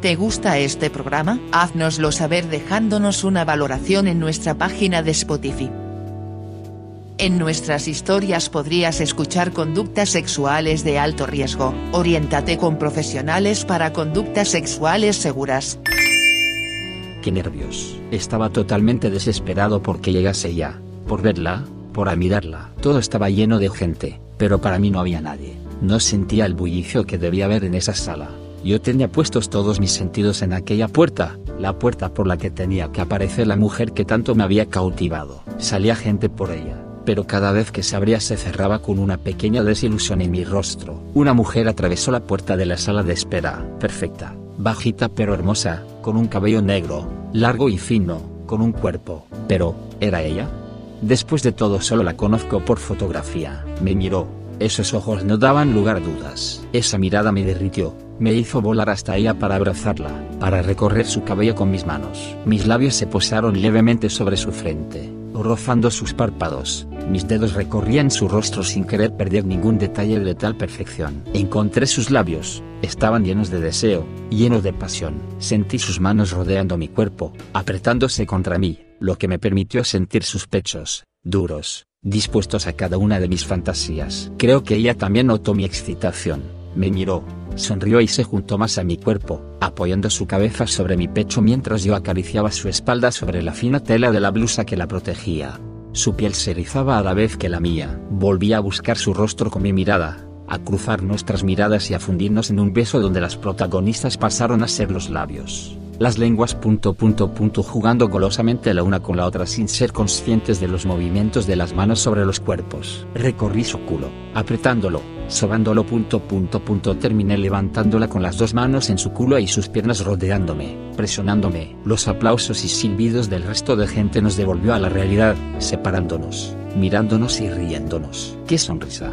¿Te gusta este programa? Haznoslo saber dejándonos una valoración en nuestra página de Spotify. En nuestras historias podrías escuchar conductas sexuales de alto riesgo, oriéntate con profesionales para conductas sexuales seguras. Qué nervios. Estaba totalmente desesperado porque llegase ya, por verla, por admirarla. Todo estaba lleno de gente, pero para mí no había nadie. No sentía el bullicio que debía haber en esa sala. Yo tenía puestos todos mis sentidos en aquella puerta, la puerta por la que tenía que aparecer la mujer que tanto me había cautivado. Salía gente por ella, pero cada vez que se abría se cerraba con una pequeña desilusión en mi rostro. Una mujer atravesó la puerta de la sala de espera, perfecta, bajita pero hermosa, con un cabello negro, largo y fino, con un cuerpo. Pero, ¿era ella? Después de todo solo la conozco por fotografía. Me miró, esos ojos no daban lugar a dudas. Esa mirada me derritió, me hizo volar hasta ella para abrazarla, para recorrer su cabello con mis manos. Mis labios se posaron levemente sobre su frente, rozando sus párpados. Mis dedos recorrían su rostro sin querer perder ningún detalle de tal perfección. Encontré sus labios, estaban llenos de deseo, llenos de pasión. Sentí sus manos rodeando mi cuerpo, apretándose contra mí, lo que me permitió sentir sus pechos, duros, dispuestos a cada una de mis fantasías. Creo que ella también notó mi excitación, me miró, sonrió y se juntó más a mi cuerpo, apoyando su cabeza sobre mi pecho mientras yo acariciaba su espalda sobre la fina tela de la blusa que la protegía. Su piel se erizaba a la vez que la mía. Volví a buscar su rostro con mi mirada, a cruzar nuestras miradas y a fundirnos en un beso donde las protagonistas pasaron a ser los labios las lenguas punto punto punto jugando golosamente la una con la otra sin ser conscientes de los movimientos de las manos sobre los cuerpos. Recorrí su culo, apretándolo, sobándolo punto punto punto terminé levantándola con las dos manos en su culo y sus piernas rodeándome, presionándome. Los aplausos y silbidos del resto de gente nos devolvió a la realidad, separándonos, mirándonos y riéndonos. ¡Qué sonrisa!